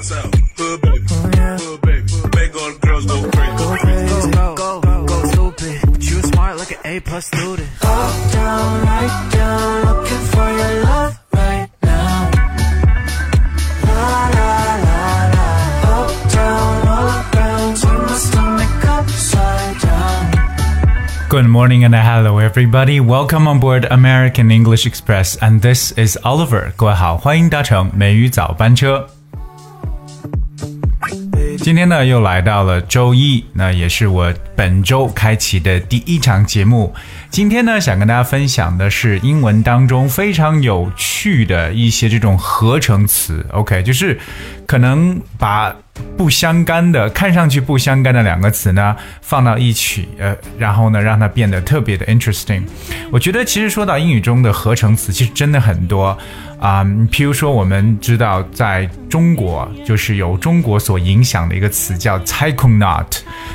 Hood baby, hood baby, make all the girls go crazy. Go crazy, go, go, go, go stupid. You smart like an A plus student. Up, down, right, down, looking for your love right now. La la la la. Up, down, all around, turn my stomach upside down. Good morning and hello everybody. Welcome on board American English Express and this is Oliver. 各位好，欢迎搭乘美语早班车。 今天呢，又来到了周一，那也是我本周开启的第一场节目。今天呢，想跟大家分享的是英文当中非常有趣的一些这种合成词。OK，就是可能把不相干的、看上去不相干的两个词呢放到一起，呃，然后呢让它变得特别的 interesting。我觉得其实说到英语中的合成词，其实真的很多啊、譬如说我们知道在中国就是有中国所影响的一个词叫 taikonaut，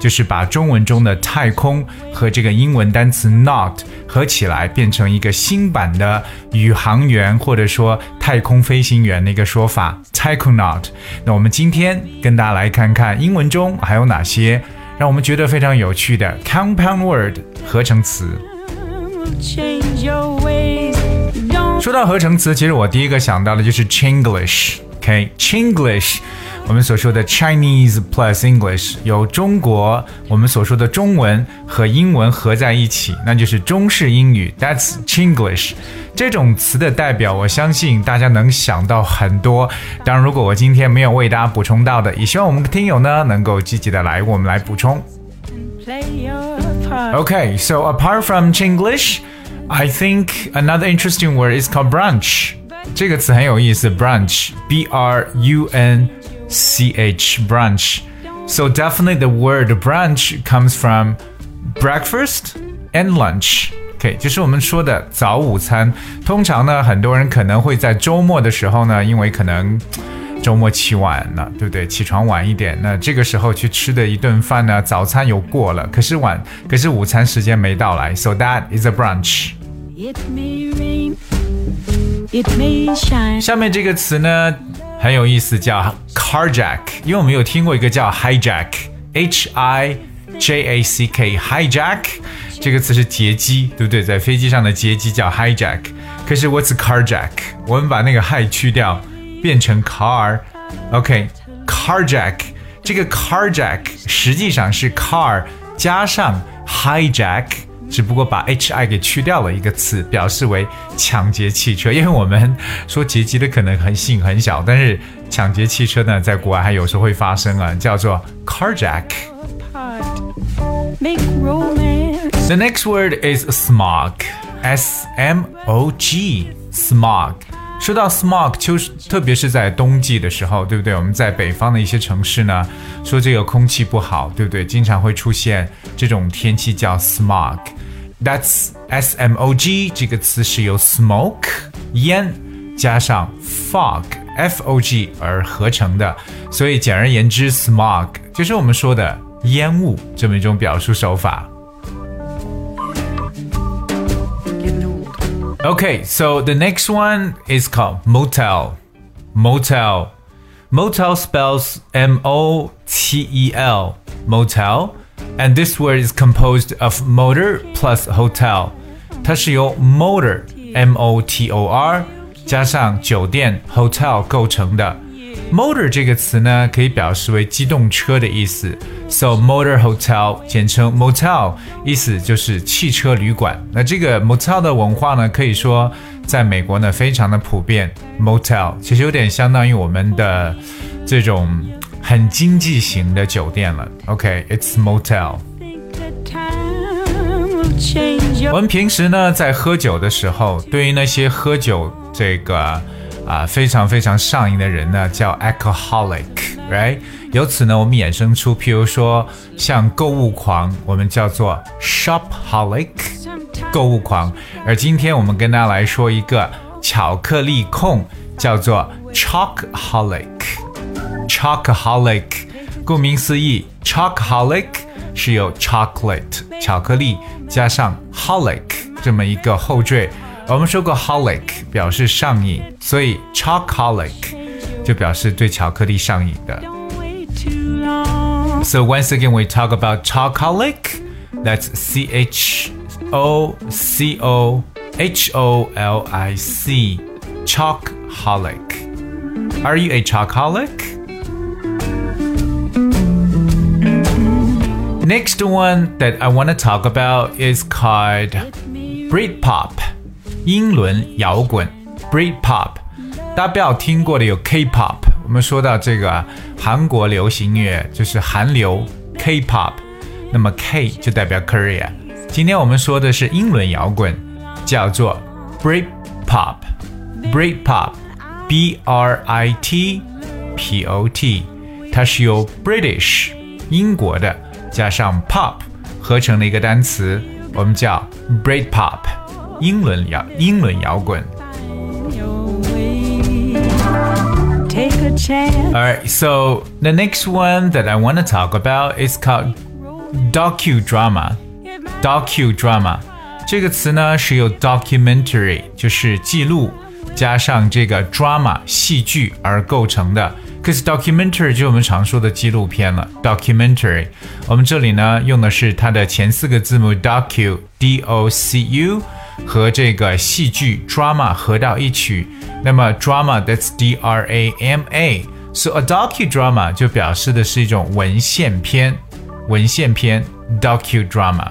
就是把中文中的太空和这个英文单词 not 合起来变成一个新版的宇航员或者说太空飞行员的一个说法，technonaut。那我们今天跟大家来看看英文中还有哪些让我们觉得非常有趣的 compound word 合成词。说到合成词，其实我第一个想到的就是 chinglish，OK，chinglish。我们所说的 Chinese plus English，有中国我们所说的中文和英文合在一起，那就是中式英语。That's Chinglish。这种词的代表，我相信大家能想到很多。当然，如果我今天没有为大家补充到的，也希望我们的听友呢能够积极的来我们来补充。OK，So apart from Chinglish, I think another interesting word is called brunch. 这个词很有意思，brunch, B R U N C H, brunch. So definitely the word brunch comes from breakfast and lunch. OK，就是我们说的早午餐。通常呢，很多人可能会在周末的时候呢，因为可能周末起晚了，对不对？起床晚一点，那这个时候去吃的一顿饭呢，早餐有过了，可是晚，可是午餐时间没到来，so that is a brunch。 It may rain, it may shine. 下面这个词呢 很有意思，叫 carjack，因为我们有听过一个叫 hijack，H I J A C K，hijack 这个词是劫机，对不对？在飞机上的劫机叫 hijack，可是 what's carjack？我们把那个 hi 去掉，变成 car，OK，carjack、这个 carjack 实际上是 car 加上 hijack。只不过把 h i 给去掉了一个词，表示为抢劫汽车。因为我们说劫机的可能很性很小，但是抢劫汽车呢，在国外还有时候会发生啊，叫做 carjack。The next word is smog. S M O G. Smog. 说到 smog，就是特别是在冬季的时候，对不对？我们在北方的一些城市呢，说这个空气不好，对不对？经常会出现这种天气叫 smog。That's S M O G 这个词是由 smoke 烟加上 fog F O G 而合成的，所以简而言之，smog 就是我们说的烟雾这么一种表述手法。 Getting old. Okay, so the next one is called motel. Motel. Motel spells M O T E L. Motel. And this word is composed of motor plus hotel. 它是由 motor M O T O R 加上酒店 hotel 构成的。Motor 这个词呢，可以表示为机动车的意思，so motor hotel 简称 motel，意思就是汽车旅馆。那这个 motel 的文化呢，可以说在美国呢非常的普遍。motel 其实有点相当于我们的这种 很经济型的酒店了。Ok it's motel 我们平时呢在喝酒的时候对于那些喝酒这个啊非常非常上瘾的人呢叫 alcoholic right 由此呢我们衍生出譬如说像购物狂我们叫做 shop holic 购物狂。而今天我们跟大家来说一个巧克力控叫做 chocolate chocoholic，顾名思义，chocoholic 是由 chocolate 巧克力加上 holic 这么一个后缀。我们说过 holic 表示上瘾，所以 chocoholic 就表示对巧克力上瘾的。 Don't wait too long. So once again, we talk about chocolate. That's C H O C O H O L I C. Chocoholic. Are you a chocoholic? Next one that I want to talk about is called Britpop. 英伦摇滚 Britpop，大家不要听过的有 K-pop。我们说到这个韩国流行乐，就是韩流 K-pop，那么 K 就代表 Korea。今天我们说的是英伦摇滚，叫做 Britpop。Britpop，B R I T P O T，它是由 British 英国的 加上 pop 合成的一个单词，我们叫 Britpop，英伦摇英伦摇滚。 Your way. Take a chance. Alright, so the next one that I want to talk about is called docudrama. Docudrama 这个词呢是由 documentary 就是记录加上这个 drama 戏剧而构成的。 可是 documentary 就是我们常说的纪录片了。documentary 我们这里呢用的是它的前四个字母 docu d o c u 和这个戏剧 drama 合到一起。那么 drama that's d r a m a。So a docudrama 就表示的是一种文献片，文献片 docudrama。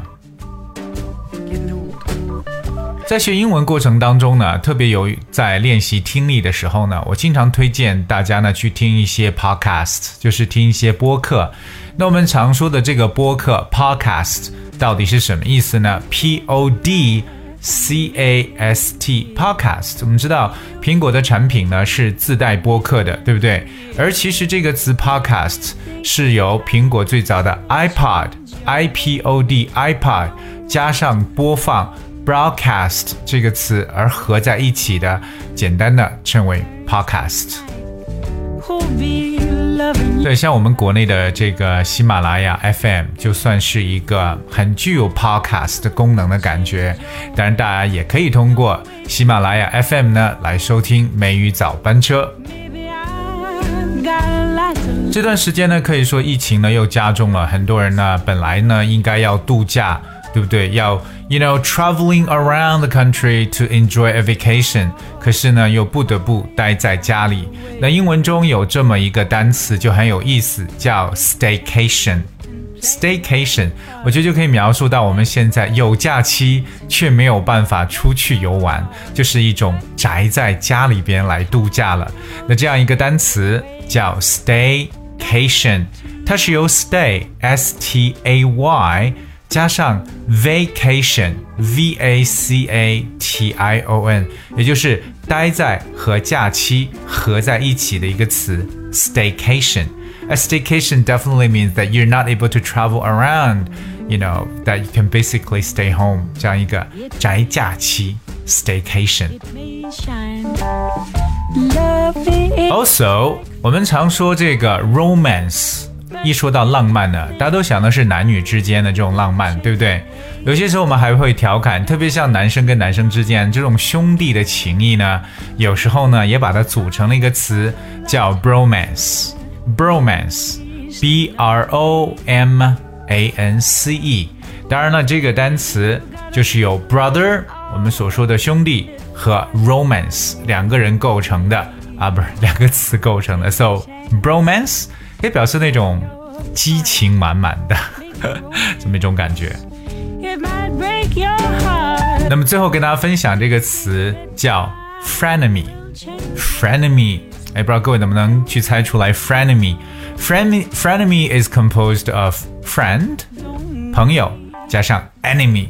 在学英文过程当中呢，特别有在练习听力的时候呢，我经常推荐大家呢去听一些 podcast，就是听一些播客。那我们常说的这个播客 podcast 到底是什么意思呢？P O D C A S T podcast，我们知道苹果的产品呢是自带播客的，对不对？而其实这个词 podcast 是由苹果最早的 iPod I P O D iPod 加上播放 broadcast 这个词而合在一起的，简单的称为 podcast。对，像我们国内的这个喜马拉雅 FM，就算是一个很具有 podcast 功能的感觉。当然，大家也可以通过喜马拉雅 FM 呢来收听美语早班车。这段时间呢，可以说疫情呢又加重了，很多人呢本来呢应该要度假，对不对？要 you know traveling around the country to enjoy a vacation，可是呢又不得不待在家里。那英文中有这么一个单词就很有意思，叫 staycation。Staycation，我觉得就可以描述到我们现在有假期却没有办法出去游玩，就是一种宅在家里边来度假了。那这样一个单词叫 staycation，它是由 stay s t a y 加上 vacation v a c a t i o n，也就是待在和假期合在一起的一个词 staycation。A staycation definitely means that you're not able to travel around, you know, that you can basically stay home. 这样一个宅假期 staycation。 me shine. Loving it. Also，我们常说这个 romance， 一说到浪漫呢，大家都想的是男女之间的这种浪漫，对不对？有些时候我们还会调侃，特别像男生跟男生之间这种兄弟的情谊呢，有时候呢也把它组成了一个词，叫 bromance。bromance，b r o m a n c e。当然了，这个单词就是由 brother 我们所说的兄弟和 romance 两个人构成的啊，不是两个词构成的。So bromance 可以表示那种激情满满的这么一种感觉。那么最后跟大家分享这个词叫 frenemy。frenemy，哎，不知道各位能不能去猜出来 frenemy。frenemy frenemy is composed of friend 朋友加上 enemy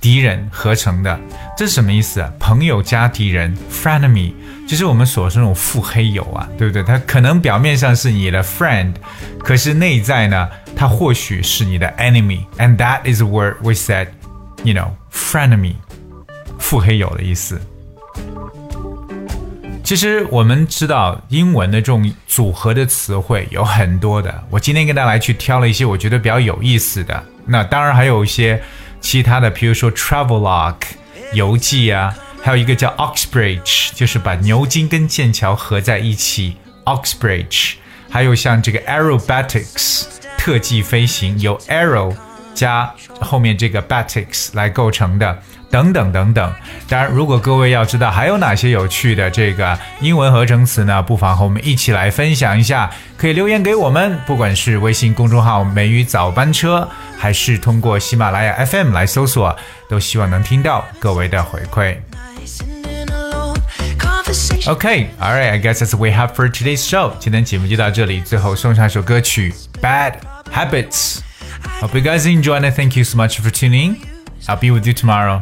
敌人合成的，这是什么意思啊？朋友加敌人 frenemy 就是我们所说那种腹黑友啊，对不对？他可能表面上是你的 friend，可是内在呢，他或许是你的 enemy，and that is a word we said，you know frenemy，腹黑友的意思。其实我们知道英文的这种组合的词汇有很多的，我今天跟大家来去挑了一些我觉得比较有意思的。那当然还有一些其他的，比如说 travelogue 游记啊，还有一个叫 Oxbridge，就是把牛津跟剑桥合在一起 Oxbridge，还有像这个 aerobatics 特技飞行，由 aero 加后面这个 batics 来构成的。等等等等，当然，如果各位要知道还有哪些有趣的这个英文合成词呢，不妨和我们一起来分享一下，可以留言给我们，不管是微信公众号“美语早班车”，还是通过喜马拉雅 FM 来搜索，都希望能听到各位的回馈。Okay, all right, I guess that's what we have for today's show. 今天节目就到这里，最后送上一首歌曲《Bad Habits》。Hope you guys enjoy and thank you so much for tuning. I'll be with you tomorrow.